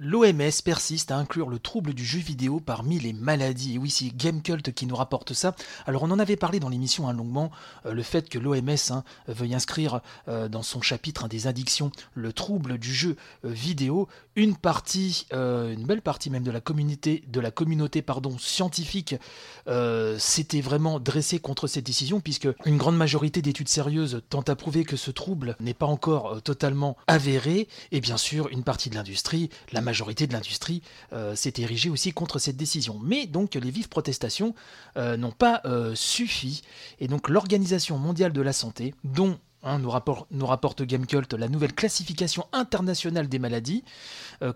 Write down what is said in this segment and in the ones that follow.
L'OMS persiste à inclure le trouble du jeu vidéo parmi les maladies. Et oui, c'est Gamecult qui nous rapporte ça. Alors on en avait parlé dans l'émission hein, longuement, euh, le fait que l'OMS hein, veuille inscrire euh, dans son chapitre hein, des addictions le trouble du jeu euh, vidéo. Une partie, une belle partie même de la communauté, scientifique s'était vraiment dressée contre cette décision, puisque une grande majorité d'études sérieuses tentent à prouver que ce trouble n'est pas encore totalement avéré. Et bien sûr, une partie de l'industrie, la majorité de l'industrie euh, s'est érigée aussi contre cette décision. Mais donc les vives protestations euh, n'ont pas euh, suffi, et donc l'Organisation mondiale de la santé, dont hein, nous, rapporte, nous, rapporte Gamecult la nouvelle classification internationale des maladies,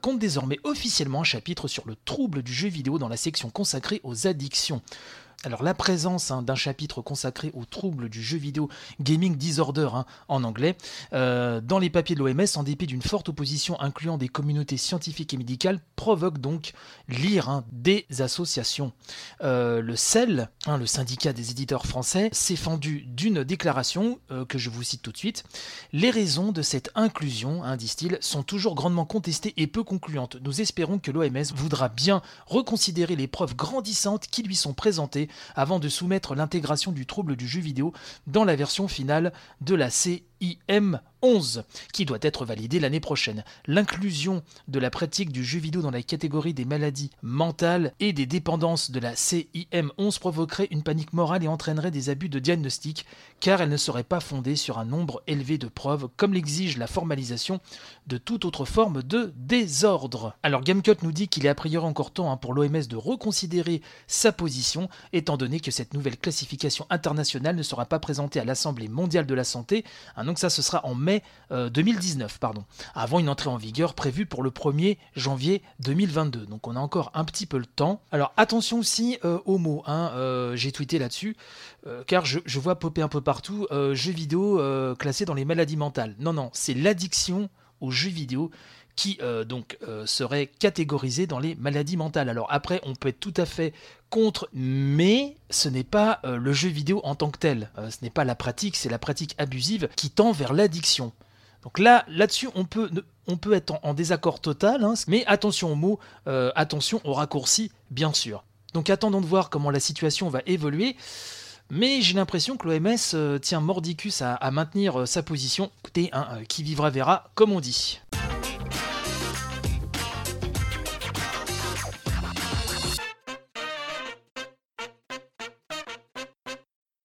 compte désormais officiellement un chapitre sur le trouble du jeu vidéo dans la section consacrée aux addictions. Alors la présence hein, d'un chapitre consacré aux troubles du jeu vidéo Gaming Disorder hein, en anglais euh, dans les papiers de l'OMS en dépit d'une forte opposition incluant des communautés scientifiques et médicales provoque donc lire hein, des associations. Euh, le CEL, le syndicat des éditeurs français, s'est fendu d'une déclaration euh, que je vous cite tout de suite. Les raisons de cette inclusion, disent-ils, sont toujours grandement contestées et peu concluantes. Nous espérons que l'OMS voudra bien reconsidérer les preuves grandissantes qui lui sont présentées avant de soumettre l'intégration du trouble du jeu vidéo dans la version finale de la CIM 11, qui doit être validé l'année prochaine. L'inclusion de la pratique du jeu vidéo dans la catégorie des maladies mentales et des dépendances de la CIM 11 provoquerait une panique morale et entraînerait des abus de diagnostic, car elle ne serait pas fondée sur un nombre élevé de preuves, comme l'exige la formalisation de toute autre forme de désordre. Alors Gamecut nous dit qu'il est a priori encore temps hein, pour l'OMS de reconsidérer sa position, étant donné que cette nouvelle classification internationale ne sera pas présentée à l'Assemblée mondiale de la santé, hein, donc ça ce sera en 2019, euh, pardon, avant une entrée en vigueur prévue pour le 1er janvier 2022. Donc on a encore un petit peu le temps. Alors attention aussi euh, aux mots, hein, euh, j'ai tweeté là-dessus, car je, je, vois popper un peu partout jeux vidéo classés dans les maladies mentales. Non, non, c'est l'addiction aux jeux vidéo qui euh, donc euh, serait catégorisé dans les maladies mentales. Alors après, on peut être tout à fait contre, mais ce n'est pas euh, le jeu vidéo en tant que tel. ce n'est pas la pratique, c'est la pratique abusive qui tend vers l'addiction. Donc là, là-dessus, on peut, on peut être en, désaccord total, hein, mais attention aux mots, attention aux raccourcis, bien sûr. Donc attendons de voir comment la situation va évoluer. Mais j'ai l'impression que l'OMS tient mordicus à, maintenir sa position. Écoutez, hein, qui vivra verra, comme on dit.